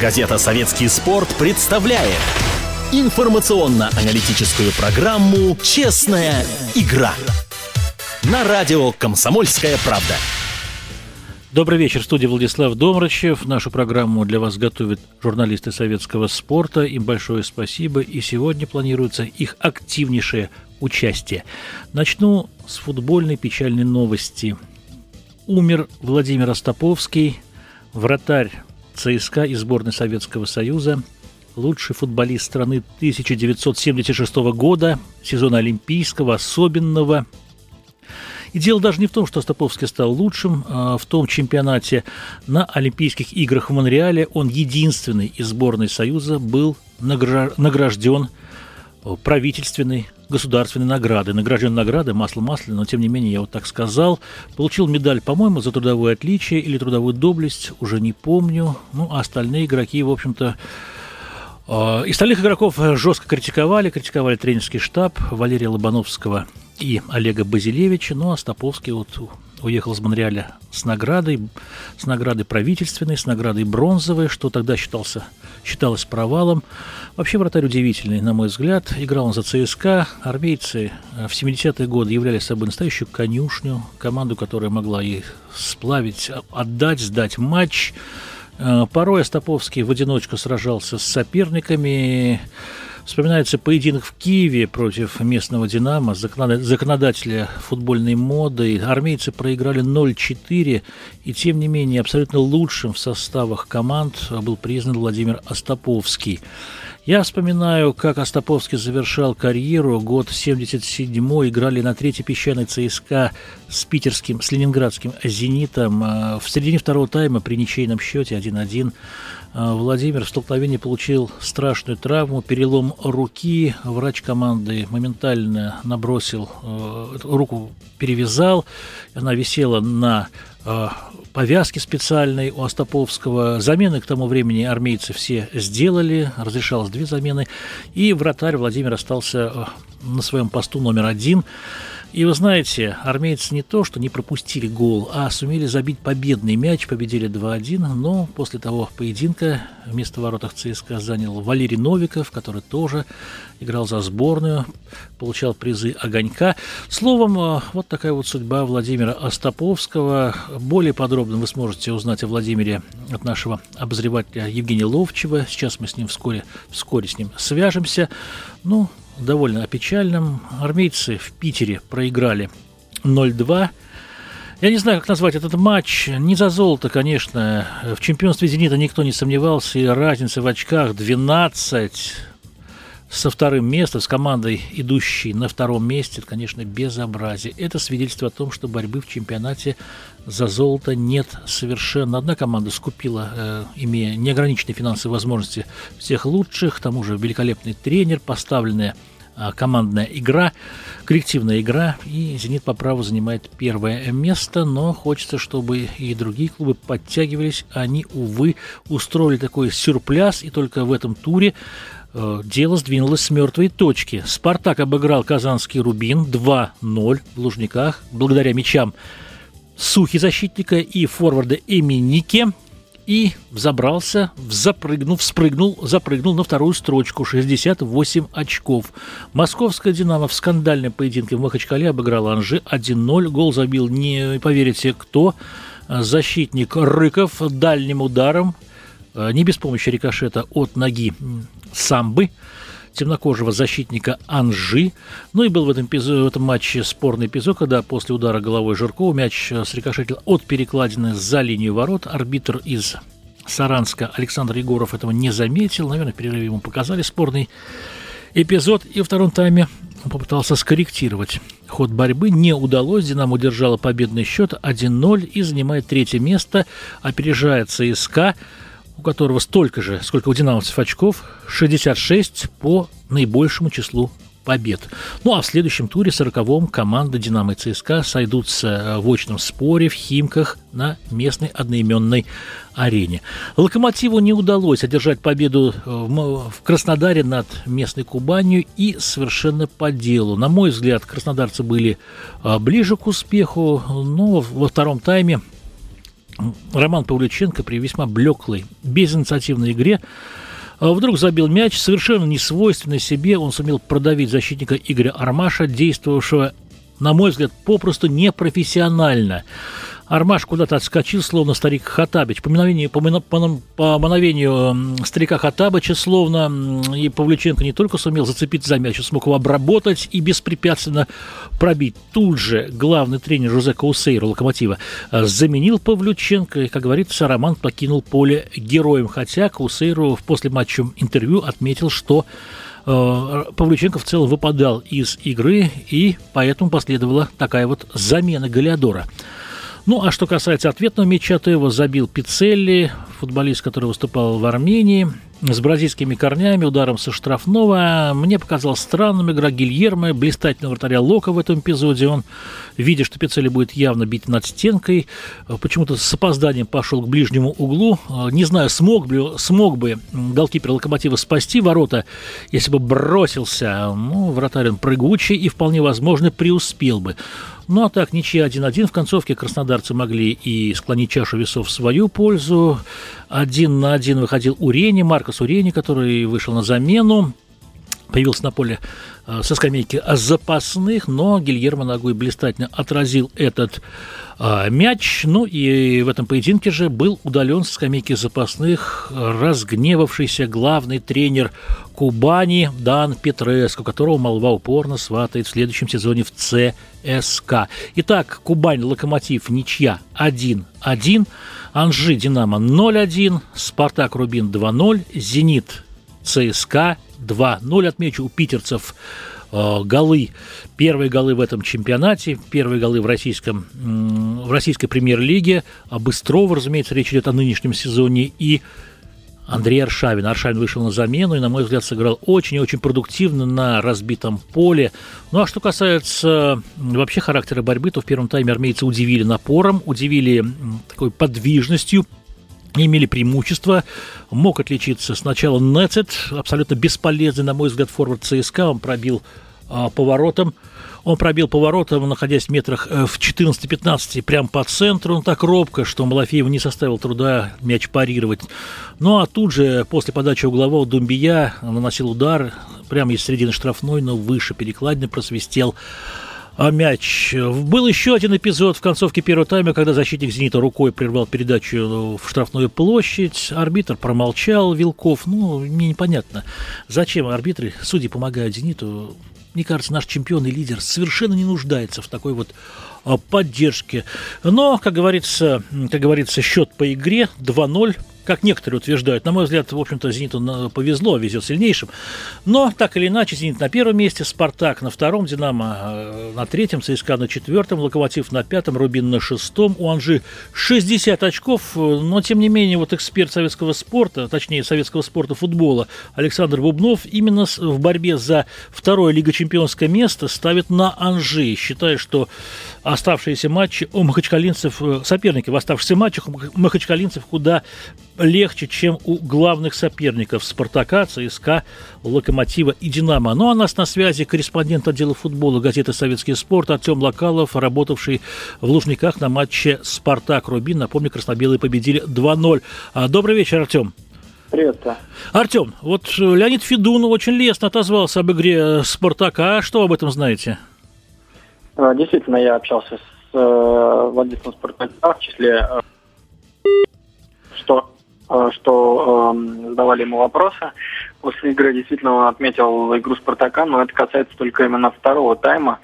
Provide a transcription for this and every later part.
Газета «Советский спорт» представляет информационно-аналитическую программу «Честная игра» на радио «Комсомольская правда». Добрый вечер, студия Владислав Домрачев. Нашу программу для вас готовят журналисты советского спорта. Им большое спасибо. И сегодня планируется их активнейшее участие. Начну с футбольной печальной новости. Умер Владимир Остаповский, вратарь ЦСКА и сборной Советского Союза, лучший футболист страны 1976 года, сезона Олимпийского, особенного. И дело даже не в том, что Остаповский стал лучшим а в том чемпионате. На Олимпийских играх в Монреале он единственный из сборной Союза был награжден правительственной государственной награды. Награжден награды, масло масляное, но тем не менее я вот так сказал. Получил медаль, по-моему, за трудовое отличие или трудовую доблесть, уже не помню. Ну, а остальные игроки, в общем-то, э, остальных игроков жестко критиковали, критиковали тренерский штаб Валерия Лобановского и Олега Базилевича, ну а Стоповский вот уехал из Монреаля с наградой, с наградой правительственной, с наградой бронзовой, что тогда считался, считалось провалом. Вообще вратарь удивительный, на мой взгляд. Играл он за ЦСКА. Армейцы э, в 70-е годы являли собой настоящую конюшню, команду, которая могла и сплавить, отдать, сдать матч. Э, порой Остаповский в одиночку сражался с соперниками. Вспоминается поединок в Киеве против местного «Динамо», законодателя футбольной моды. Армейцы проиграли 0-4, и тем не менее абсолютно лучшим в составах команд был признан Владимир Остаповский. Я вспоминаю, как Остаповский завершал карьеру. Год 77-й играли на третьей песчаной ЦСКА с питерским, с ленинградским «Зенитом». В середине второго тайма при ничейном счете 1-1 а, Владимир в столкновении получил страшную травму, перелом руки. Врач команды моментально набросил, э, руку перевязал. Она висела на э, повязке специальной у Остаповского. Замены к тому времени армейцы все сделали, разрешалось две замены. И вратарь Владимир остался э, на своем посту номер один. И вы знаете, армейцы не то, что не пропустили гол, а сумели забить победный мяч, победили 2-1, но после того поединка вместо воротах ЦСКА занял Валерий Новиков, который тоже играл за сборную, получал призы «Огонька». Словом, э, вот такая вот судьба Владимира Остаповского. Более подробно вы сможете узнать о Владимире от нашего обозревателя Евгения Ловчева. Сейчас мы с ним вскоре, вскоре с ним свяжемся. Ну, довольно опечальным. Армейцы в Питере проиграли 0-2. Я не знаю, как назвать этот матч. Не за золото, конечно. В чемпионстве «Зенита» никто не сомневался. И разница в очках 12 со вторым местом, с командой, идущей на втором месте, это, конечно, безобразие. Это свидетельство о том, что борьбы в чемпионате за золото нет совершенно. Одна команда скупила, э, имея неограниченные финансовые возможности, всех лучших, к тому же великолепный тренер, поставленная э, командная игра, коллективная игра, и «Зенит» по праву занимает первое место, но хочется, чтобы и другие клубы подтягивались. Они, увы, устроили такой сюрпляс, и только в этом туре дело сдвинулось с мертвой точки. «Спартак» обыграл казанский «Рубин» 2-0 в Лужниках благодаря мячам Сухи защитника и форварда Эминики и взобрался, запрыгнул, вспрыгнул, запрыгнул на вторую строчку, 68 очков. Московская «Динамо» в скандальном поединке в Махачкале обыграла Анжи 1-0. Гол забил, не поверите кто, защитник Рыков дальним ударом Э, не без помощи рикошета от ноги самбы темнокожего защитника Анжи. Ну и был в этом, в этом матче спорный эпизод, когда после удара головой Жиркова мяч э, срикошетил от перекладины за линию ворот. Арбитр из Саранска Александр Егоров этого не заметил. Наверное, в перерыве ему показали спорный эпизод. И во втором тайме он попытался скорректировать ход борьбы. Не удалось. «Динамо» удержала победный счет 1-0 и занимает третье место, опережая ЦСКА которого столько же, сколько у динамовцев очков, 66 по наибольшему числу побед. Ну а в следующем туре, сороковом, команда «Динамо» и ЦСКА сойдутся э, в очном споре в Химках на местной одноименной арене. «Локомотиву» не удалось одержать победу э, в Краснодаре над местной Кубанью и совершенно по делу. На мой взгляд, краснодарцы были э, ближе к успеху, но во втором тайме Роман Павлюченко при весьма блеклой, безинициативной игре а вдруг забил мяч, совершенно несвойственный себе, он сумел продавить защитника Игоря Армаша, действовавшего, на мой взгляд, попросту непрофессионально. Армаш куда-то отскочил, словно старик Хатабич. По мановению, по, по, по мановению старика Хатабыча, словно и Павлюченко не только сумел зацепиться за мяч, смог его обработать и беспрепятственно пробить. Тут же главный тренер Жозе Каусейро Локомотива э, заменил Павлюченко, и, как говорится, Роман покинул поле героем. Хотя Каусейро в послематчевом интервью отметил, что э, Павлюченко в целом выпадал из игры, и поэтому последовала такая вот замена Галиадора. Ну, а что касается ответного мяча, то его забил Пицелли, футболист, который выступал в Армении, с бразильскими корнями, ударом со штрафного. Мне показалась странным игра Гильермо, блистательного вратаря Лока в этом эпизоде. Он, видя, что Пиццелли будет явно бить над стенкой, почему-то с опозданием пошел к ближнему углу. Не знаю, смог бы, смог бы голкипер Локомотива спасти ворота, если бы бросился. Ну, вратарь он прыгучий и вполне возможно преуспел бы. Ну а так, ничья 1-1. В концовке краснодарцы могли и склонить чашу весов в свою пользу. Один на один выходил Урени, Маркос Урени, который вышел на замену появился на поле со скамейки запасных, но Гильермо ногой блистательно отразил этот э, мяч. Ну и в этом поединке же был удален со скамейки запасных разгневавшийся главный тренер Кубани Дан Петреско, которого молва упорно сватает в следующем сезоне в ЦСКА. Итак, Кубань, Локомотив, ничья 1-1, Анжи, Динамо 0-1, Спартак, Рубин 2-0, Зенит, ЦСКА 2-0. Отмечу, у питерцев э, голы, первые голы в этом чемпионате, первые голы в, российском, в российской премьер-лиге. А Быстрова, разумеется, речь идет о нынешнем сезоне. И Андрей Аршавин. Аршавин вышел на замену и, на мой взгляд, сыграл очень и очень продуктивно на разбитом поле. Ну а что касается вообще характера борьбы, то в первом тайме армейцы удивили напором, удивили такой подвижностью, имели преимущество. Мог отличиться сначала Нецет, абсолютно бесполезный, на мой взгляд, форвард ЦСКА. Он пробил а, поворотом. Он пробил поворотом, находясь в метрах э, в 14-15, прямо по центру. Он так робко, что Малафеев не составил труда мяч парировать. Ну а тут же, после подачи углового, Думбия наносил удар прямо из середины штрафной, но выше перекладины просвистел мяч. Был еще один эпизод в концовке первого тайма, когда защитник «Зенита» рукой прервал передачу в штрафную площадь. Арбитр промолчал, Вилков. Ну, мне непонятно, зачем арбитры, судьи помогают «Зениту». Мне кажется, наш чемпион и лидер совершенно не нуждается в такой вот а, поддержке. Но, как говорится, как говорится, счет по игре 2-0 как некоторые утверждают. На мой взгляд, в общем-то, «Зениту» повезло, везет сильнейшим. Но, так или иначе, «Зенит» на первом месте, «Спартак» на втором, «Динамо» э, на третьем, «ЦСКА» на четвертом, «Локомотив» на пятом, «Рубин» на шестом, у «Анжи» 60 очков, но, тем не менее, вот эксперт советского спорта, точнее, советского спорта футбола Александр Бубнов именно в борьбе за второе Лига чемпионское место ставит на «Анжи», считая, что оставшиеся матчи у махачкалинцев, э, соперники в оставшихся матчах у махачкалинцев куда легче, чем у главных соперников «Спартака», «ЦСКА», «Локомотива» и «Динамо». Ну а нас на связи корреспондент отдела футбола газеты «Советский спорт» Артем Локалов, работавший в Лужниках на матче «Спартак-Рубин». Напомню, красно-белые победили 2-0. А, добрый вечер, Артем. Приветствую. Артем, вот Леонид Федун очень лестно отозвался об игре «Спартака». Что об этом знаете? А, действительно, я общался с э, владельцем «Спартака», в числе э, что Э, что э, задавали ему вопросы. После игры действительно он отметил игру Спартака, но это касается только именно второго тайма.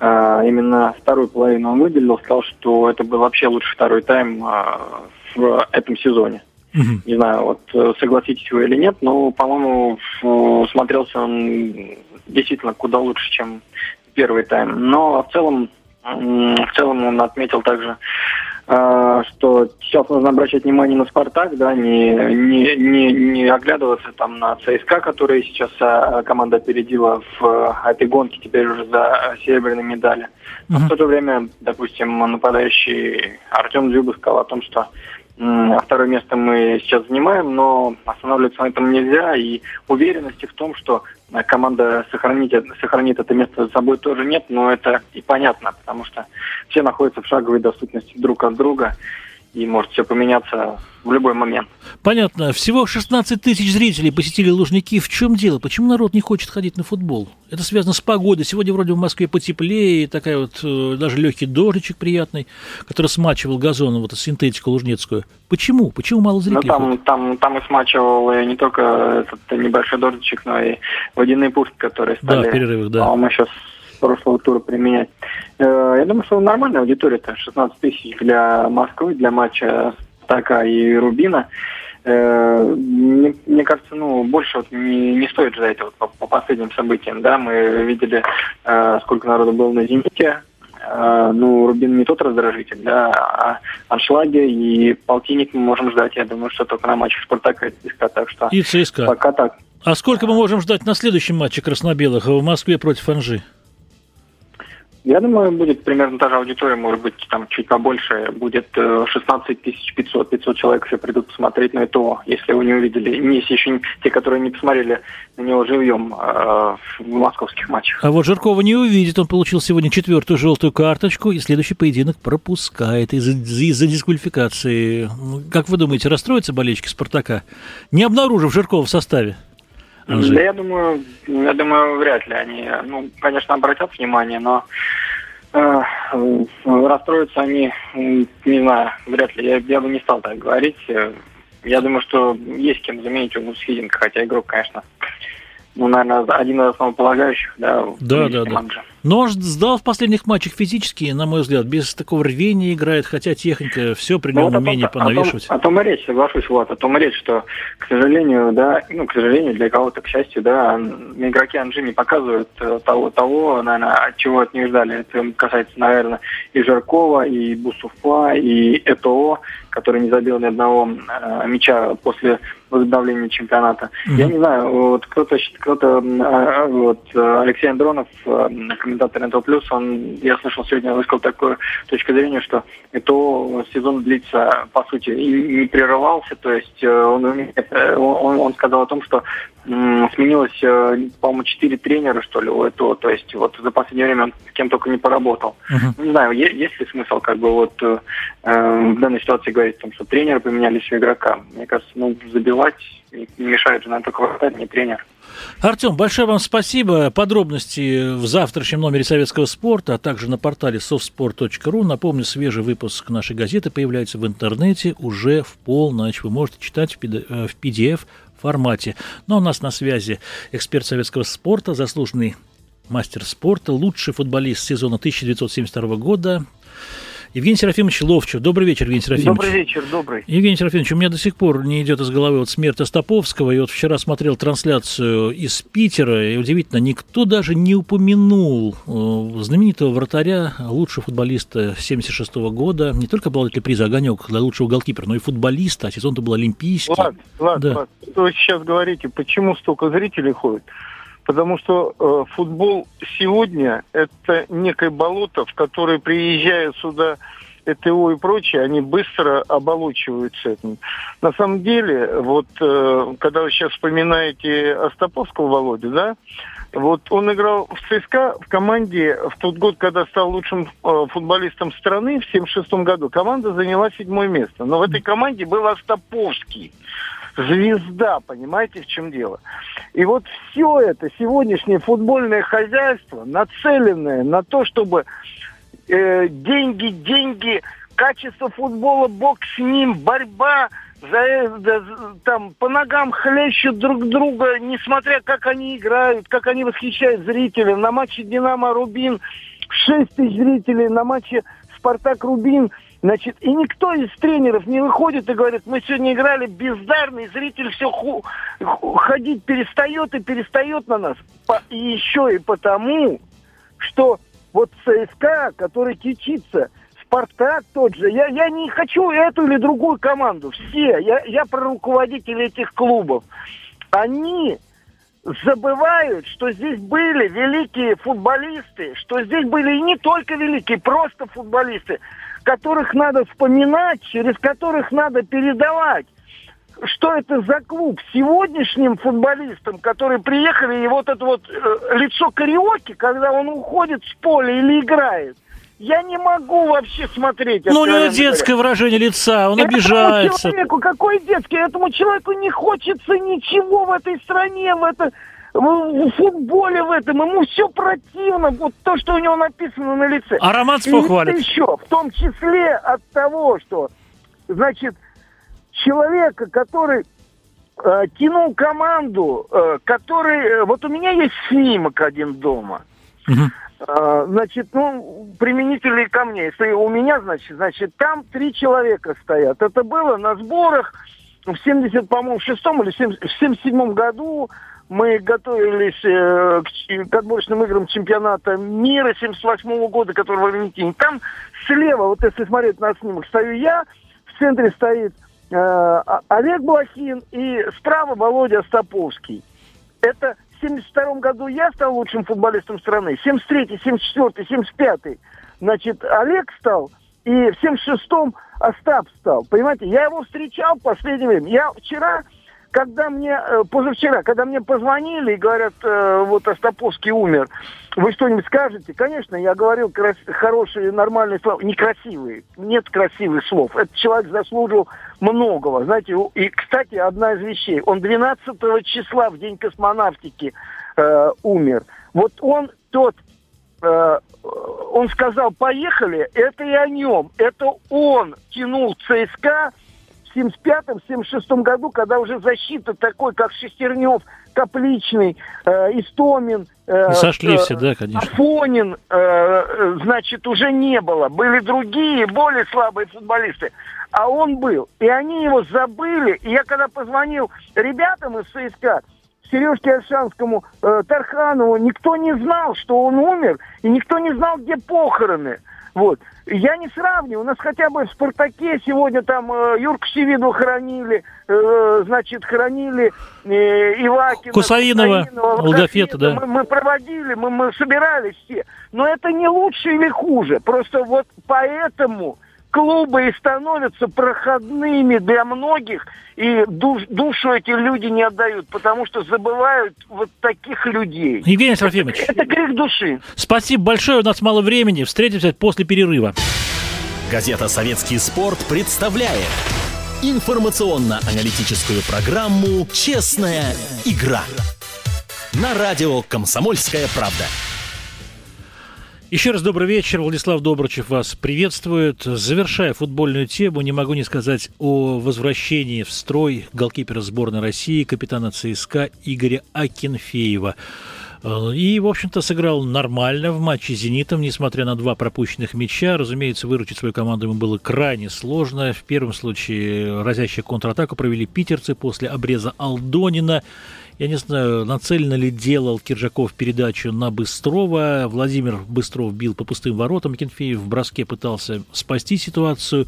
Э, именно вторую половину он выделил, сказал, что это был вообще лучший второй тайм э, в этом сезоне. Угу. Не знаю, вот э, согласитесь вы или нет, но, по-моему, смотрелся он действительно куда лучше, чем первый тайм. Но в целом, в целом он отметил также а, что сейчас нужно обращать внимание на Спартак, да, не, не, не, не оглядываться там на ЦСКА, который сейчас а, команда опередила в этой гонке теперь уже за серебряные медали. Но в то же время, допустим, нападающий Артем Дзюба сказал о том, что второе место мы сейчас занимаем, но останавливаться на этом нельзя. И уверенности в том, что команда сохранит, сохранит это место за собой тоже нет, но это и понятно, потому что все находятся в шаговой доступности друг от друга. И может все поменяться в любой момент. Понятно. Всего 16 тысяч зрителей посетили Лужники. В чем дело? Почему народ не хочет ходить на футбол? Это связано с погодой. Сегодня вроде в Москве потеплее, такая вот э, даже легкий дождичек приятный, который смачивал газон, вот эту синтетику лужнецкую. Почему? Почему мало зрителей? Ну, там, там, там и смачивал не только этот небольшой дождичек, но и водяные пушки, которые стали, да, в перерывах, да. по-моему, сейчас прошлого тура применять. Э, я думаю, что нормальная аудитория-то, 16 тысяч для Москвы, для матча Спартака и Рубина. Э, мне, мне кажется, ну, больше вот не, не стоит ждать вот по, по последним событиям, да, мы видели, э, сколько народу было на «Зените», ну, Рубин не тот раздражитель, да, а аншлаги и полтинник мы можем ждать, я думаю, что только на матчах Спартака и ЦСКА, так что... И ЦСКА. Пока так. А сколько мы можем ждать на следующем матче краснобелых в Москве против Анжи? Я думаю, будет примерно та же аудитория, может быть, там чуть побольше. Будет 16 э, тысяч 500, 500 человек еще придут посмотреть на это, если вы не увидели. Если еще те, которые не посмотрели на него живьем э, в московских матчах. А вот Жиркова не увидит. Он получил сегодня четвертую желтую карточку и следующий поединок пропускает из-за из дисквалификации. Как вы думаете, расстроятся болельщики «Спартака», не обнаружив Жиркова в составе? Анжи? Да я думаю, я думаю, вряд ли они, ну, конечно, обратят внимание, но э, расстроятся они, не знаю, вряд ли. Я, я бы не стал так говорить. Я думаю, что есть кем заменить у Мусхиденко, хотя игрок, конечно, ну, наверное, один из основополагающих, да, да, да, да. Но сдал в последних матчах физически, на мой взгляд, без такого рвения играет, хотя техника все при нем ну, умение понавешивать. О том, о том и речь, соглашусь, вот, о том и речь, что, к сожалению, да, ну, к сожалению, для кого-то, к счастью, да, игроки Анжи не показывают э, того, того, наверное, от чего от них ждали. Это касается, наверное, и Жаркова, и Бусуфа, и ЭТО, который не забил ни одного э, мяча после возобновления чемпионата. Mm-hmm. Я не знаю, вот кто-то, кто-то, а, вот Алексей Андронов, э, комментатор НТО Плюс, он, я слышал сегодня, высказал такую точку зрения, что это сезон длится, по сути, и не прерывался, то есть э, он, он, он сказал о том, что сменилось, э, по-моему, четыре тренера, что ли, у этого. То есть вот за последнее время он кем только не поработал. Uh-huh. Не знаю, есть, есть ли смысл как бы вот э, э, в данной ситуации говорить о том, что тренеры поменялись у игрока. Мне кажется, ну, забивать не мешает же, наверное, только вратарь, не тренер. Артем, большое вам спасибо. Подробности в завтрашнем номере Советского спорта, а также на портале softsport.ru. Напомню, свежий выпуск нашей газеты появляется в интернете уже в полночь. Вы можете читать в PDF формате. Но у нас на связи эксперт советского спорта, заслуженный мастер спорта, лучший футболист сезона 1972 года, Евгений Серафимович Ловчев. Добрый вечер, Евгений Серафимович. Добрый вечер, добрый. Евгений Серафимович, у меня до сих пор не идет из головы вот смерть Остаповского. И вот вчера смотрел трансляцию из Питера, и удивительно, никто даже не упомянул э, знаменитого вратаря, лучшего футболиста 76 -го года, не только обладателя приза «Огонек» для лучшего голкипера, но и футболиста, а сезон-то был олимпийский. Ладно, ладно, да. Что вы сейчас говорите, почему столько зрителей ходит? Потому что э, футбол сегодня это некое болото, в которое приезжают сюда ЭТО и прочее, они быстро оболочиваются этим. На самом деле, вот э, когда вы сейчас вспоминаете Остаповского Володю, да, вот он играл в ЦСКА в команде в тот год, когда стал лучшим э, футболистом страны, в 1976 году. Команда заняла седьмое место. Но в этой команде был Остаповский звезда, понимаете, в чем дело. И вот все это сегодняшнее футбольное хозяйство, нацеленное на то, чтобы э, деньги, деньги, качество футбола, бог с ним, борьба, за, за, там по ногам хлещут друг друга, несмотря как они играют, как они восхищают зрителей. На матче Динамо Рубин 6 тысяч зрителей, на матче Спартак Рубин Значит, и никто из тренеров не выходит и говорит, мы сегодня играли бездарно, и зритель все ху- ходить перестает и перестает на нас. По- и еще и потому, что вот ЦСКА, который кичится, Спартак тот же, я, я не хочу эту или другую команду, все, я, я про руководителей этих клубов. Они забывают, что здесь были великие футболисты, что здесь были и не только великие, просто футболисты которых надо вспоминать, через которых надо передавать. Что это за клуб? Сегодняшним футболистам, которые приехали, и вот это вот э, лицо кариоки, когда он уходит с поля или играет, я не могу вообще смотреть. Ну, у него детское говоря. выражение лица, он Этому обижается. Человеку, какой детский? Этому человеку не хочется ничего в этой стране, в, это, в футболе в этом. Ему все противно, вот то, что у него написано на лице. А Роман хвалит. еще, в том числе от того, что, значит, человека, который э, тянул команду, э, который... Э, вот у меня есть снимок один дома. Угу. Э, значит, ну, применители ко мне. Если у меня, значит, значит, там три человека стоят. Это было на сборах в 70, по-моему, в шестом или в 77 году мы готовились э, к, к отборочным играм чемпионата мира 78 -го года, который в Аргентине. Там слева, вот если смотреть на снимок, стою я, в центре стоит Э, Олег Блохин и справа Володя Стоповский. Это в 72 году я стал лучшим футболистом страны, 73 74 75 значит, Олег стал, и в 76-м Остап стал. Понимаете, я его встречал в последнее время. Я вчера когда мне, э, позавчера, когда мне позвонили и говорят, э, вот Остаповский умер, вы что-нибудь скажете? Конечно, я говорил крас- хорошие, нормальные слова, некрасивые. Нет красивых слов. Этот человек заслужил многого. Знаете, и, кстати, одна из вещей. Он 12 числа, в день космонавтики, э, умер. Вот он тот э, он сказал, поехали, это и о нем. Это он тянул ЦСКА в 75-76 году, когда уже защита такой, как Шестернев, Капличный, э, Истомин, э, Сошли э, все, да, конечно. Афонин, э, значит, уже не было. Были другие, более слабые футболисты. А он был. И они его забыли. И я когда позвонил ребятам из ЦСКА, Сережке Альшанскому, э, Тарханову, никто не знал, что он умер, и никто не знал, где похороны. Вот. Я не сравниваю. У нас хотя бы в «Спартаке» сегодня там э, Юрку Севиду хоронили, э, значит, хоронили э, Ивакина. Кусаинова, Лгофета, да. Мы, мы проводили, мы, мы собирались все. Но это не лучше или хуже. Просто вот поэтому клубы и становятся проходными для многих, и душ, душу эти люди не отдают, потому что забывают вот таких людей. Евгений Серафимович. Это, это грех души. Спасибо большое, у нас мало времени. Встретимся после перерыва. Газета «Советский спорт» представляет информационно-аналитическую программу «Честная игра» на радио «Комсомольская правда». Еще раз добрый вечер. Владислав Добрачев вас приветствует. Завершая футбольную тему, не могу не сказать о возвращении в строй голкипера сборной России, капитана ЦСКА Игоря Акинфеева. И, в общем-то, сыграл нормально в матче с «Зенитом», несмотря на два пропущенных мяча. Разумеется, выручить свою команду ему было крайне сложно. В первом случае разящую контратаку провели питерцы после обреза Алдонина. Я не знаю, нацеленно ли делал Киржаков передачу на Быстрова. Владимир Быстров бил по пустым воротам. Кенфеев в броске пытался спасти ситуацию,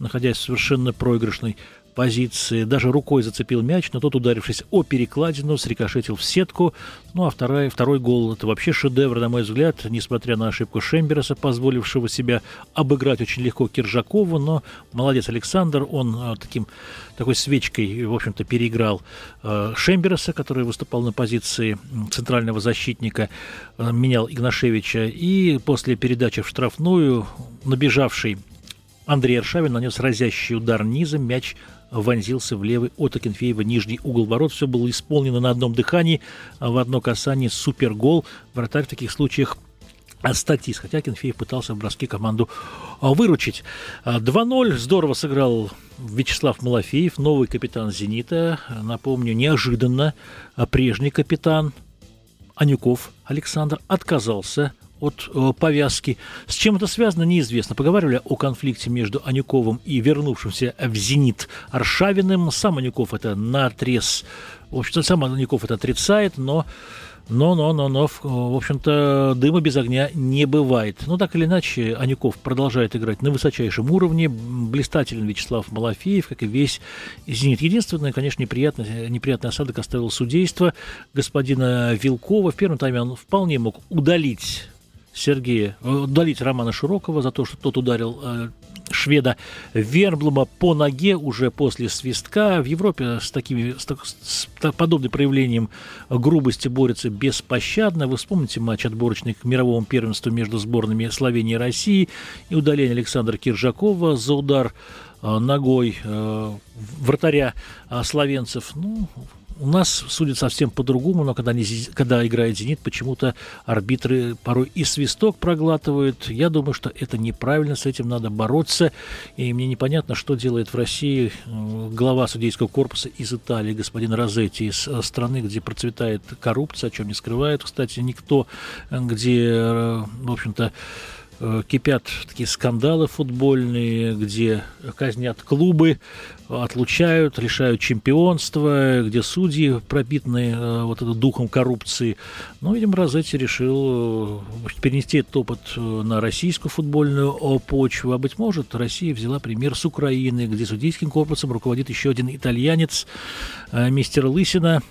находясь в совершенно проигрышной позиции. Даже рукой зацепил мяч, но тот, ударившись о перекладину, срикошетил в сетку. Ну а второй, второй гол – это вообще шедевр, на мой взгляд, несмотря на ошибку Шембераса, позволившего себя обыграть очень легко Киржакову. Но молодец Александр, он а, таким, такой свечкой, в общем-то, переиграл э, Шембераса, который выступал на позиции центрального защитника, э, менял Игнашевича. И после передачи в штрафную набежавший Андрей Аршавин нанес разящий удар низом, мяч вонзился в левый от Акинфеева нижний угол ворот. Все было исполнено на одном дыхании, в одно касание супергол. Вратарь в таких случаях статист, хотя Кенфеев пытался в броске команду а, выручить. 2-0 здорово сыграл Вячеслав Малафеев, новый капитан «Зенита». Напомню, неожиданно а, прежний капитан Анюков Александр отказался от э, повязки. С чем это связано, неизвестно. Поговаривали о конфликте между Анюковым и вернувшимся в «Зенит» Аршавиным. Сам Анюков это наотрез... В общем-то, сам Анюков это отрицает, но но, но, но, но, в общем-то, дыма без огня не бывает. Но так или иначе, Анюков продолжает играть на высочайшем уровне. Блистателен Вячеслав Малафеев, как и весь «Зенит». Единственное, конечно, неприятный, неприятный осадок оставил судейство господина Вилкова. В первом тайме он вполне мог удалить Сергея, э, удалить Романа Широкого за то, что тот ударил э, шведа Верблума по ноге уже после свистка. В Европе с, такими, с, с подобным проявлением грубости борются беспощадно. Вы вспомните матч отборочный к мировому первенству между сборными Словении и России и удаление Александра Киржакова за удар э, ногой э, вратаря словенцев. Ну, у нас судят совсем по-другому, но когда, не, когда играет «Зенит», почему-то арбитры порой и свисток проглатывают. Я думаю, что это неправильно, с этим надо бороться. И мне непонятно, что делает в России э, глава судейского корпуса из Италии, господин Розетти, из э, страны, где процветает коррупция, о чем не скрывает, кстати, никто, э, где, в общем-то, Э, кипят такие скандалы футбольные, где казнят клубы, отлучают, лишают чемпионства, где судьи пропитаны э, вот этим духом коррупции. Ну, видимо, Розетти решил э, перенести этот опыт на российскую фуатбольную почву. А, быть может, Россия взяла пример с Украины, где судейским корпусом руководит еще один итальянец, мистер Лысина,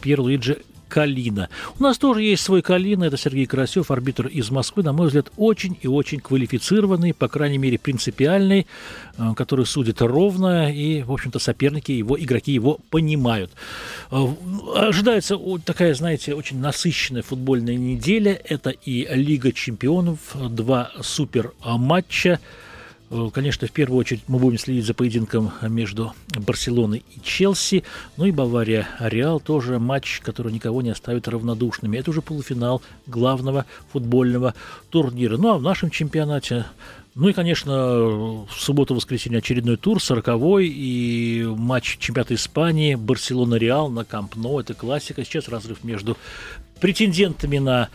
Пьер Луиджи Калина. У нас тоже есть свой Калина, это Сергей Карасев, арбитр из Москвы, на мой взгляд, очень и очень квалифицированный, по крайней мере, принципиальный, э, который судит ровно, и, в общем-то, соперники его, игроки его понимают. Э, ожидается такая, знаете, очень насыщенная футбольная неделя. Это и Лига чемпионов, два супер матча. Э, конечно, в первую очередь мы будем следить за поединком между Барселоной и Челси. Ну и Бавария Реал тоже матч, который никого не оставит равнодушными. Это уже полуфинал главного футбольного турнира. Ну а в нашем чемпионате ну и, конечно, в субботу-воскресенье очередной тур, сороковой, и матч чемпионата Испании, Барселона-Реал на Камп Но, это классика. Сейчас разрыв между претендентами на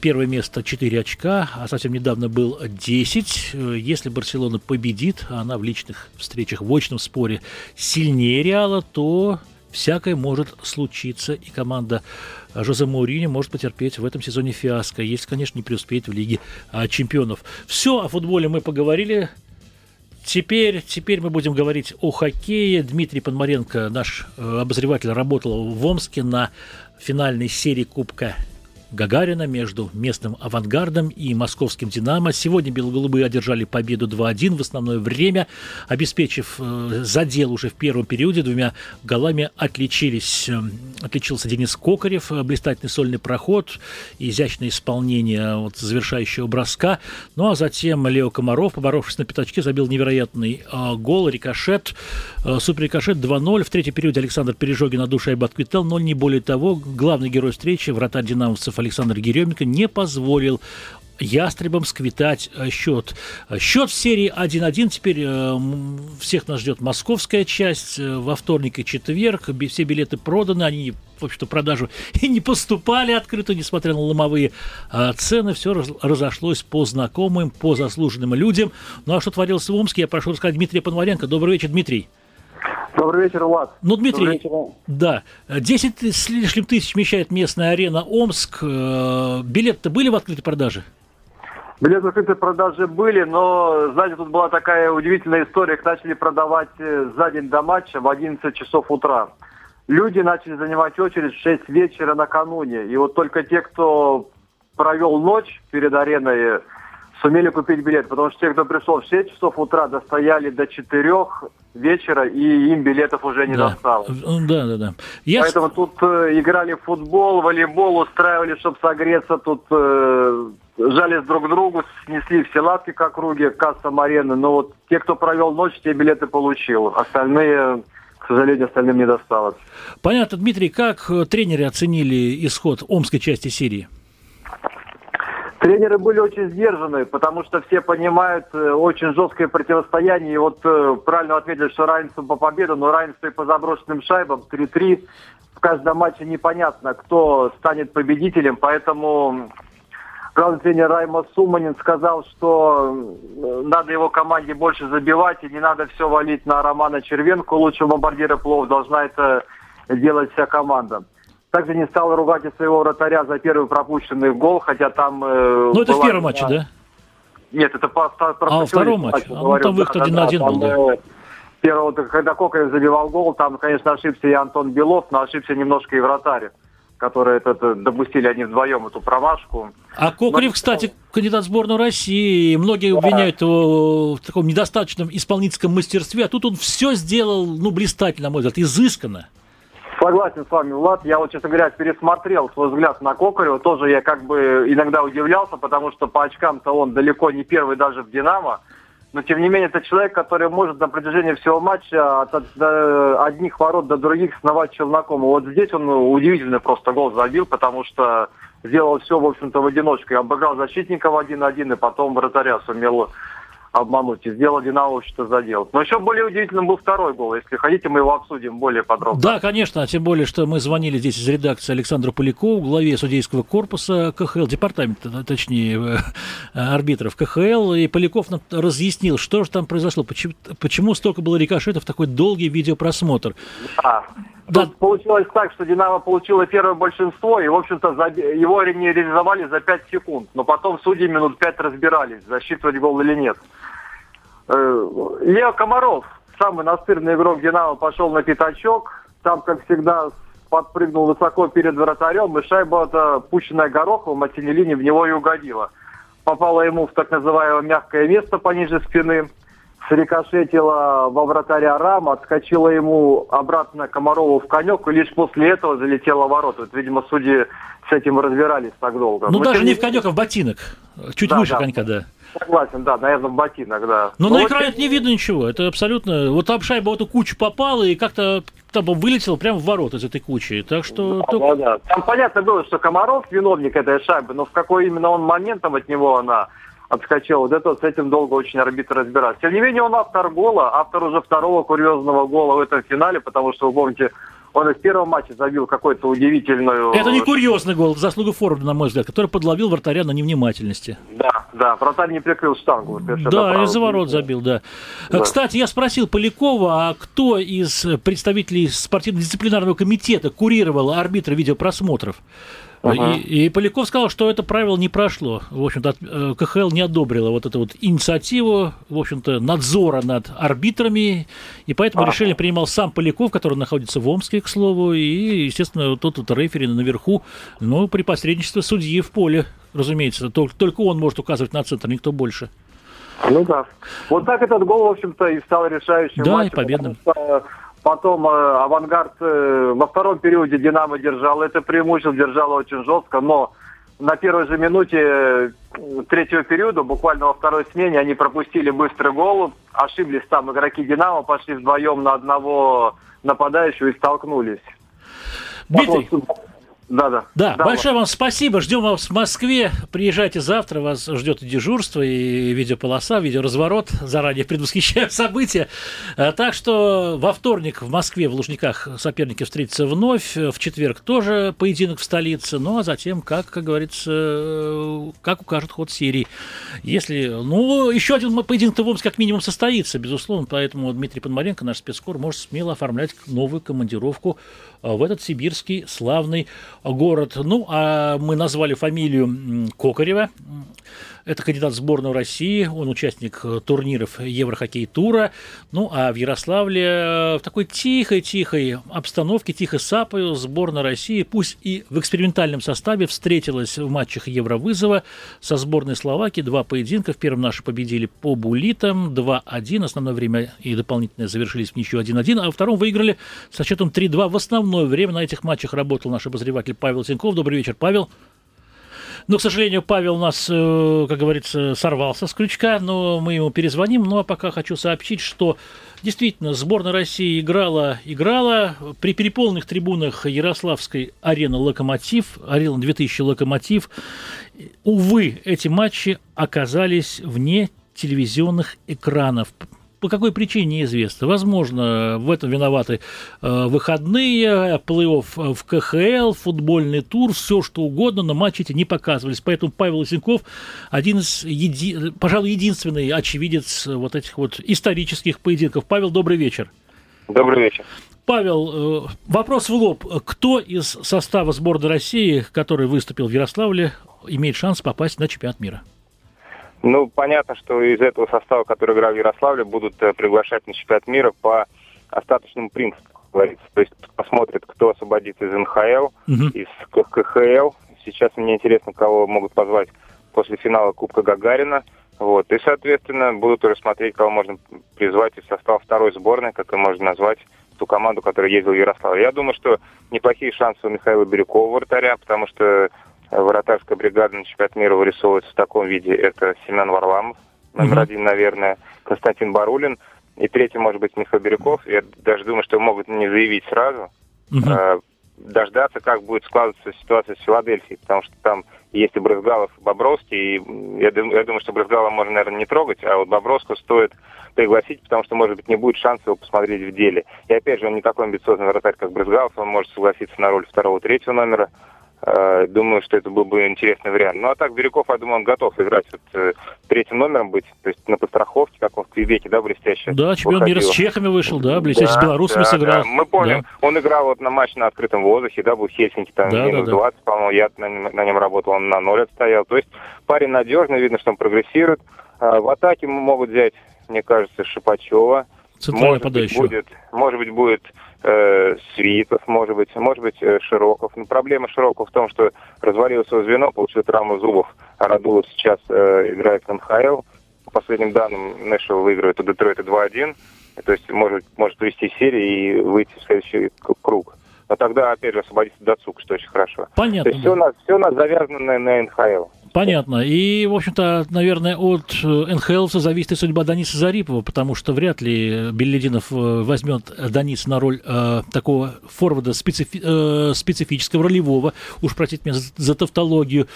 первое место 4 очка, а совсем недавно был 10. Э, если Барселона победит, а она в личных встречах, в очном споре сильнее Реала, то всякое может случиться, и команда Жозе Маурини может потерпеть в этом сезоне фиаско, если, конечно, не преуспеет в Лиге а, чемпионов. Все, о футболе мы поговорили. Теперь, теперь мы будем говорить о хоккее. Дмитрий Подмаренко, наш э, обозреватель, работал в Омске на финальной серии Кубка Гагарина между местным «Авангардом» и московским «Динамо». Сегодня белоголубые одержали победу 2-1 в основное время, обеспечив э, задел уже в первом периоде. Двумя голами отличились, э, отличился Денис Кокарев, э, блистательный сольный проход, изящное исполнение вот, завершающего броска. Ну а затем Лео Комаров, поборовшись на пятачке, забил невероятный гол, рикошет, супер-рикошет 2-0. В третьем периоде Александр Пережогин на душе отквитал, но не более того. Главный герой встречи, вратарь динамовцев Александр Еременко не позволил ястребам сквитать э, счет. Счет в серии 1-1. Теперь э, всех нас ждет московская часть. Э, во вторник и четверг все билеты проданы. Они, в общем-то, продажу и не поступали открыто, несмотря на ломовые цены. Все разошлось по знакомым, по заслуженным людям. Ну а что творилось в Омске, я прошу рассказать Дмитрия Пономаренко. Добрый вечер, Дмитрий. Добрый вечер, Влад. Ну, Дмитрий, да, 10 с лишним тысяч вмещает местная арена Омск. Э, билеты были в открытой продаже? Билеты в открытой продаже были, но, знаете, тут была такая удивительная история. Их начали продавать э, за день до матча в 11 часов утра. Люди начали занимать очередь в 6 вечера накануне. И вот только те, кто провел ночь перед ареной, сумели купить билет, потому что те, кто пришел в 6 часов утра, достояли до 4 вечера, и им билетов уже не да. досталось. Да, да, да. Я... Поэтому тут э, играли в футбол, волейбол, устраивали, чтобы согреться, тут э, жались друг к другу, снесли все лавки к округе, кассам арены, но вот те, кто провел ночь, те билеты получил, остальные к сожалению, остальным не досталось. Понятно, Дмитрий, как э, тренеры оценили исход омской части серии? Тренеры были очень сдержаны, потому что все понимают э, очень жесткое противостояние. И вот э, правильно отметили, что равенство по победу, но равенство и по заброшенным шайбам 3-3. В каждом матче непонятно, кто станет победителем, поэтому главный тренер Райма Суманин сказал, что надо его команде больше забивать, и не надо все валить на Романа Червенко, лучшего бомбардира плов, должна это делать вся команда. Также не стал ругать и своего вратаря за первый пропущенный гол, хотя там... Э, ну, это в первом матче, да? Нет, это по, по, А, втором матче? А, ну, там выход один на один был, да. Э, первого, когда Кокарев забивал гол, там, конечно, ошибся и Антон Белов, но ошибся немножко и вратарь. которые это, это допустили они вдвоем эту промашку. А Кокарев, кстати, кандидат в сборную России. Многие да. обвиняют его в таком недостаточном исполнительском мастерстве, а тут он все сделал, ну, блистательно, на мой взгляд, изысканно. Согласен с вами, Влад. Я вот, честно говоря, пересмотрел свой взгляд на Кокарева. Тоже я как бы иногда удивлялся, потому что по очкам-то он далеко не первый даже в «Динамо». Но, тем не менее, это человек, который может на протяжении всего матча от, от, от одних ворот до других сновать челноком. И вот здесь он удивительный просто гол забил, потому что сделал все, в общем-то, в одиночку. Обыграл защитника в 1-1 и потом вратаря сумел обмануть и сделал Динамо что задел. Но еще более удивительным был второй гол. Если хотите, мы его обсудим более подробно. Да, конечно, тем более, что мы звонили здесь из редакции Александру Полякову, главе судейского корпуса КХЛ, департамента, точнее, э, арбитров КХЛ, и Поляков нам разъяснил, что же там произошло, почему, почему столько было рикошетов, такой долгий видеопросмотр. Да. Да. Тут получилось так, что «Динамо» получило первое большинство, и, в общем-то, его не реализовали за 5 секунд. Но потом судьи минут 5 разбирались, засчитывать гол или нет. Э, Лео Комаров, самый настырный игрок «Динамо», пошел на пятачок. Там, как всегда, подпрыгнул высоко перед вратарем, и шайба, пущенная Гороховым, от синей линии в него и угодила. Попала ему в так называемое мягкое место пониже спины срикошетила во вратаря Рам, отскочила ему обратно Комарову в конек, и лишь после этого залетела в ворота. Вот, видимо, судьи с этим разбирались так долго. Ну, Но даже не в конек, а в ботинок. Чуть да, выше да. конька, да. Согласен, да, наверное, в ботинок, да. Но, Но на экране очень... не видно ничего, это абсолютно... Вот там шайба в эту кучу попала и как-то там вылетела прямо в ворот из этой кучи, так что... Да, только... да, да. Там понятно было, что Комаров виновник этой шайбы, но в какой именно он моментом от него она отскочил. Вот это с этим долго очень арбитр разбирается. Тем не менее, он автор гола, автор уже второго курьезного гола в этом финале, потому что, вы помните, он из первого матча забил какой-то удивительную... Это не курьезный гол, заслуга Форда, на мой взгляд, который подловил вратаря на невнимательности. Да, да, вратарь не прикрыл штангу. Да, из-за ворот забил, да. да. Кстати, я спросил Полякова, а кто из представителей спортивно-дисциплинарного комитета курировал арбитра видеопросмотров? Uh-huh. И, и Поляков сказал, что это правило не прошло. В общем-то, э, КХЛ не одобрила вот эту вот инициативу, в общем-то, надзора над арбитрами, и поэтому uh-huh. решение принимал сам Поляков, который находится в Омске, к слову, и, естественно, тот вот рефери наверху, но при посредничестве судьи в поле, разумеется. Только, только он может указывать на центр, никто больше. Ну да. Вот так этот гол, в общем-то, и стал решающим да, матчем. И победным. Потом э, «Авангард» э, во втором периоде «Динамо» держал. Это преимущество, держал очень жестко, но на первой же минуте э, третьего периода, буквально во второй смене, они пропустили быстрый гол, ошиблись там игроки «Динамо», пошли вдвоем на одного нападающего и столкнулись. Дмитрий, Потом... Да, да. Да, большое вам спасибо. Ждем вас в Москве. Приезжайте завтра. Вас ждет и дежурство, и видеополоса, видеоразворот. Заранее предвосхищаю события. А, так что во вторник в Москве, в Лужниках, соперники встретятся вновь. В четверг тоже поединок в столице. Ну, а затем, как, как говорится, как укажет ход серии. Если, ну, еще один поединок-то в Омске как минимум состоится, безусловно. Поэтому Дмитрий Подмаренко, наш спецкор, может смело оформлять новую командировку а, в этот сибирский славный город. Ну, а мы назвали фамилию Кокарева. Это кандидат в сборную России, он участник турниров Еврохоккей тура. Ну, а в Ярославле э, в такой тихой-тихой обстановке, тихо сапаю, сборная России, пусть и в экспериментальном составе, встретилась в матчах Евровызова со сборной Словакии. Два поединка. В первом наши победили по булитам 2-1. Основное время и дополнительное завершились в ничью 1-1. А во втором выиграли со счетом 3-2. В основное время на этих матчах работал наш обозреватель Павел Тиньков. Добрый вечер, Павел. Но, к сожалению, Павел у нас, э, как говорится, сорвался с крючка, но мы ему перезвоним. Ну, а пока хочу сообщить, что действительно сборная России играла, играла при переполненных трибунах Ярославской арены «Локомотив», арена 2000 «Локомотив». Увы, эти матчи оказались вне телевизионных экранов. По какой причине неизвестно. Возможно, в этом виноваты э, выходные, плей-офф в КХЛ, футбольный тур, все что угодно, но матчи эти не показывались. Поэтому Павел Лысенков один из, еди... пожалуй, единственный очевидец вот этих вот исторических поединков. Павел, добрый вечер. Добрый вечер. Павел, э, вопрос в лоб. Кто из состава сборной России, который выступил в Ярославле, имеет шанс попасть на чемпионат мира? Ну, понятно, что из этого состава, который играл в Ярославле, будут э, приглашать на чемпионат мира по остаточному принципу. говорится. То есть посмотрят, кто освободится из НХЛ, угу. из КХЛ. Сейчас мне интересно, кого могут позвать после финала Кубка Гагарина. Вот. И, соответственно, будут уже смотреть, кого можно призвать из состава второй сборной, как и можно назвать ту команду, которая ездила в Ярославль. Я думаю, что неплохие шансы у Михаила Бирюкова, вратаря, потому что вратарская бригада на чемпионат мира вырисовывается в таком виде. Это Семен Варламов, номер mm-hmm. один, наверное, Константин Барулин. И третий, может быть, Михаил Бирюков. Я даже думаю, что могут не заявить сразу. Mm-hmm. Дождаться, как будет складываться ситуация с Филадельфией, потому что там есть и Брызгалов, и Бобровский, и я, я думаю, что Брызгала можно, наверное, не трогать, а вот Бобровского стоит пригласить, потому что, может быть, не будет шанса его посмотреть в деле. И опять же, он не такой амбициозный вратарь, как Брызгалов, он может согласиться на роль второго-третьего номера. Э, думаю, что это был бы интересный вариант. Ну а так Бирюков, я думаю, он готов играть вот, э, третьим номером быть, то есть на подстраховке, как он в Квебеке, да, блестяще. Да, чемпион мира с чехами вышел, да, блестяще, да, с белорусами да, сыграл. Да. Мы помним, да. он играл вот на матч на открытом воздухе, да, был в Хельсинки, там да, минус да, 20, да. по-моему, я на, на нем работал, он на ноль отстоял. То есть парень надежный, видно, что он прогрессирует. А в атаке могут взять, мне кажется, Шипачева. Центральный может быть, будет, может быть, будет э, Свитов, может быть, может быть, э, Широков. Но проблема Широков в том, что развалилось его звено, получил травму зубов, а Радулов сейчас э, играет в НХЛ. По последним данным, Нэшвилл выигрывает у Детройта 2-1. То есть может, может привести серию и выйти в следующий круг. Но тогда, опять же, освободится Дацук, что очень хорошо. Понятно. То есть все, у нас, все у нас завязано на, на НХЛ. Понятно. И, в общем-то, наверное, от э, НХЛ зависит и судьба Даниса Зарипова, потому что вряд ли Беллидинов э, возьмет Данис на роль э, такого форварда специфи- э, специфического, ролевого, уж простите меня за, за тавтологию.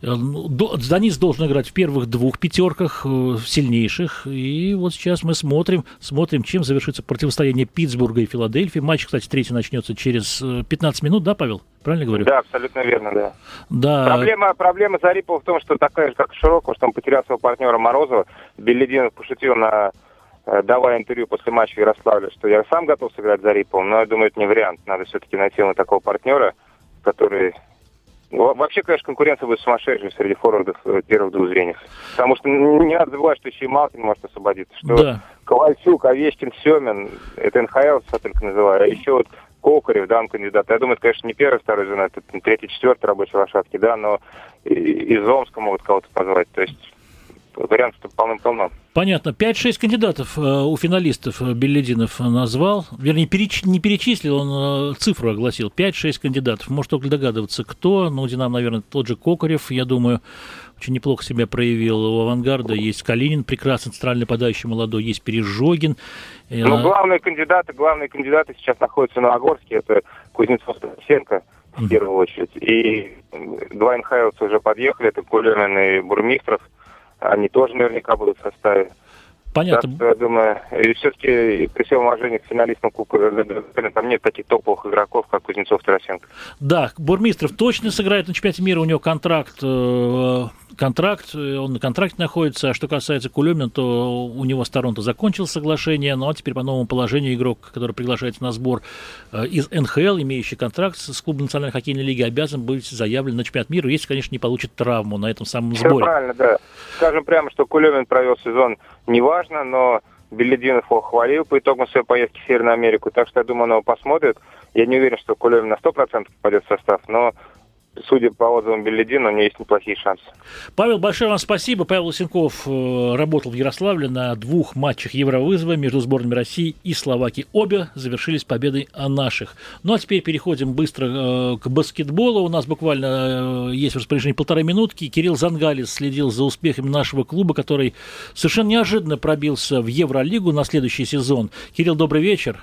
Э, ну, Данис должен играть в первых двух пятерках, э, сильнейших. И вот сейчас мы смотрим, смотрим, чем завершится противостояние Питтсбурга и Филадельфии. Матч, кстати, третий начнется через 15 минут, да, Павел? Правильно говорю? Да, абсолютно верно, да. да. Проблема, проблема Зарипова в том, что такая же, как Широкого, что он потерял своего партнера Морозова. Белединов пошутил на э, давая интервью после матча в Ярославле, что я сам готов сыграть Зариповым, но я думаю, это не вариант. Надо все-таки найти ему такого партнера, который... Вообще, конечно, конкуренция будет сумасшедшей среди форвардов э, первых двух зрениях. Потому что не надо забывать, что еще и Малкин может освободиться. Что да. Ковальчук, Овечкин, Семин, это НХЛ, я только называю, а еще вот Кокарев, да, он кандидат. Я думаю, это, конечно, не первый, второй жена, это третий, четвертый рабочий лошадки, да, но из Омска могут кого-то позвать. То есть вариантов полным-полно. Понятно. 5-6 кандидатов э, у финалистов э, Беллидинов назвал. Вернее, переч... не перечислил, он э, цифру огласил. 5-6 кандидатов. Может только догадываться, кто. Ну, Динам, наверное, тот же Кокарев, я думаю, очень неплохо себя проявил у «Авангарда». Есть Калинин, прекрасный центральный подающий молодой, есть Пережогин. Ну, главные кандидаты, главные кандидаты сейчас находятся на Огорске. Это Кузнецов Стасенко в первую очередь. И два НХЛ уже подъехали, это Кулемин и Бурмистров. Они тоже наверняка будут в составе. Понятно. Так, я думаю, и все-таки при всем уважении к финалистам Кубка там нет таких топовых игроков, как Кузнецов Тарасенко. Да, Бурмистров точно сыграет на чемпионате мира, у него контракт э, контракт, он на контракте находится. А что касается Кулемина, то у него с Торонто закончилось соглашение, ну а теперь по новому положению игрок, который приглашается на сбор э, из НХЛ, имеющий контракт с клубом Национальной хоккейной лиги, обязан быть заявлен на чемпионат мира, если, конечно, не получит травму на этом самом сборе. Все правильно, да. Скажем прямо, что Кулемин провел сезон неважно, но Белединов его хвалил по итогам своей поездки в Северную Америку, так что я думаю, он его посмотрит. Я не уверен, что Кулемин на 100% попадет в состав, но судя по отзывам Беллидина, у нее есть неплохие шансы. Павел, большое вам спасибо. Павел Лысенков э, работал в Ярославле на двух матчах Евровызова между сборными России и Словакии. Обе завершились победой о наших. Ну а теперь переходим быстро э, к баскетболу. У нас буквально э, есть в распоряжении полторы минутки. Кирилл Зангалис следил за успехами нашего клуба, который совершенно неожиданно пробился в Евролигу на следующий сезон. Кирилл, добрый вечер.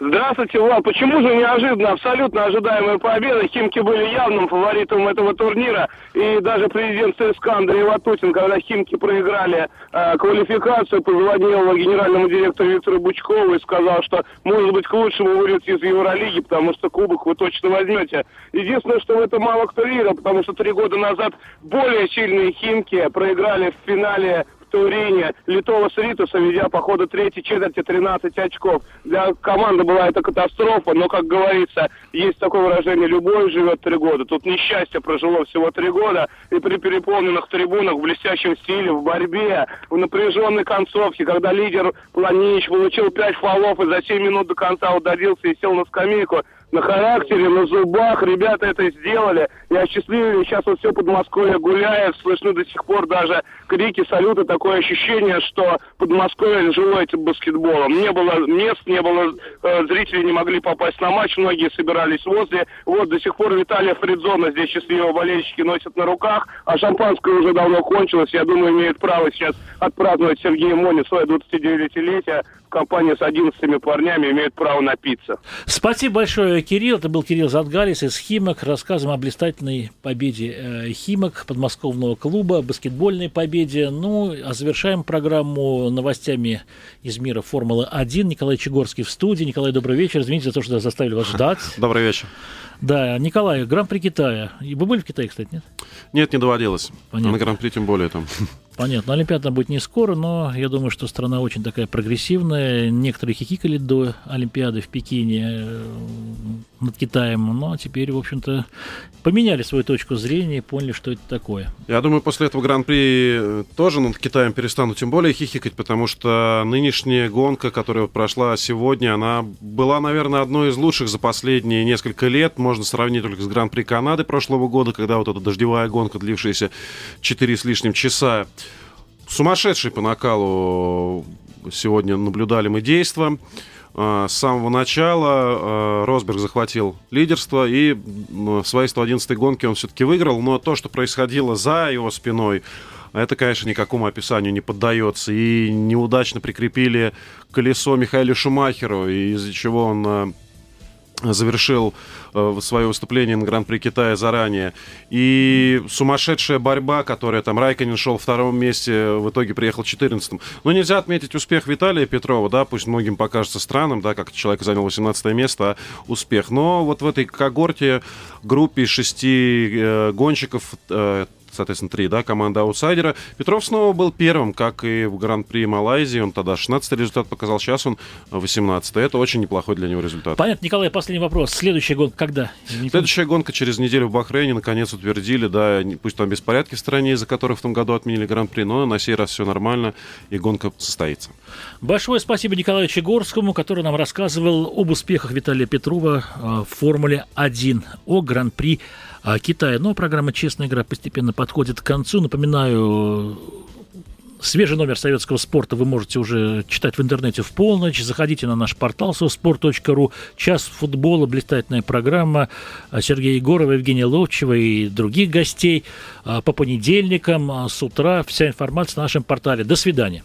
Здравствуйте, Влад. Почему же неожиданно, абсолютно ожидаемая победа? Химки были явным фаворитом этого турнира. И даже президент ЦСКА Андрей Ватутин, когда Химки проиграли э, квалификацию, позвонил генеральному директору Виктору Бучкову и сказал, что, может быть, к лучшему выйдете из Евролиги, потому что кубок вы точно возьмете. Единственное, что в этом мало кто верил, потому что три года назад более сильные Химки проиграли в финале Турине Литова с Ритусом, ведя по ходу третьей четверти 13 очков. Для команды была это катастрофа, но, как говорится, есть такое выражение, любой живет три года. Тут несчастье прожило всего три года, и при переполненных трибунах, в блестящем стиле, в борьбе, в напряженной концовке, когда лидер Планич получил пять фолов и за 7 минут до конца удалился и сел на скамейку, на характере, на зубах. Ребята это сделали. И осчастливили. Сейчас вот все Подмосковье гуляет. Слышны до сих пор даже крики, салюты. Такое ощущение, что Подмосковье жило этим баскетболом. Не было мест, не было... Э, зрители не могли попасть на матч. Многие собирались возле. Вот до сих пор Виталия Фридзона здесь счастливого болельщики носят на руках. А шампанское уже давно кончилось. Я думаю, имеют право сейчас отпраздновать Сергей Мони свое 29-летие в компании с 11 парнями имеют право напиться. Спасибо большое, Кирилл. Это был Кирилл Задгарис из «Химок». Рассказываем о блистательной победе э, «Химок» подмосковного клуба, баскетбольной победе. Ну, а завершаем программу новостями из мира Формулы-1. Николай Чегорский в студии. Николай, добрый вечер. Извините за то, что заставили вас ждать. Добрый вечер. Да, Николай, Гран-при Китая. Вы были в Китае, кстати, нет? Нет, не доводилось. Понятно. На Гран-при тем более там. Понятно. Олимпиада будет не скоро, но я думаю, что страна очень такая прогрессивная. Некоторые хихикали до Олимпиады в Пекине э, над Китаем, но теперь, в общем-то, поменяли свою точку зрения и поняли, что это такое. Я думаю, после этого Гран-при э, тоже над Китаем перестанут тем более хихикать, потому что нынешняя гонка, которая прошла сегодня, она была, наверное, одной из лучших за последние несколько лет. Можно сравнить только с Гран-при Канады прошлого года, когда вот эта дождевая гонка, длившаяся 4 с лишним часа, Сумасшедший по накалу сегодня наблюдали мы действа. А, с самого начала а, Росберг захватил лидерство, и в своей 111-й гонке он все-таки выиграл, но то, что происходило за его спиной, это, конечно, никакому описанию не поддается. И неудачно прикрепили колесо Михаилу Шумахеру, из-за чего он а, завершил э, свое выступление на Гран-при Китая заранее. И сумасшедшая борьба, которая там Райконин шел в втором месте, в итоге приехал 14-м. Но нельзя отметить успех Виталия Петрова, да, пусть многим покажется странным, да, как человек занял 18 место, а успех. Но вот в этой когорте, группе шести э, гонщиков, э, соответственно, три, да, команда аутсайдера. Петров снова был первым, как и в Гран-при Малайзии. Он тогда 16 результат показал, сейчас он 18 Это очень неплохой для него результат. Понятно, Николай, последний вопрос. Следующая гонка когда? Следующая гонка через неделю в Бахрейне, наконец утвердили, да, пусть там беспорядки в стране, из-за которых в том году отменили Гран-при, но на сей раз все нормально, и гонка состоится. Большое спасибо Николаю Чегорскому, который нам рассказывал об успехах Виталия Петрова э, в Формуле 1, о Гран-при а Китая. Но программа «Честная игра» постепенно подходит к концу. Напоминаю, Свежий номер советского спорта вы можете уже читать в интернете в полночь. Заходите на наш портал совспорт.ру. Час футбола, блистательная программа Сергея Егорова, Евгения Ловчева и других гостей. А по понедельникам а с утра вся информация на нашем портале. До свидания.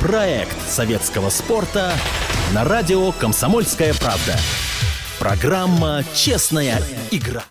Проект советского спорта на радио «Комсомольская правда». Программа «Честная игра».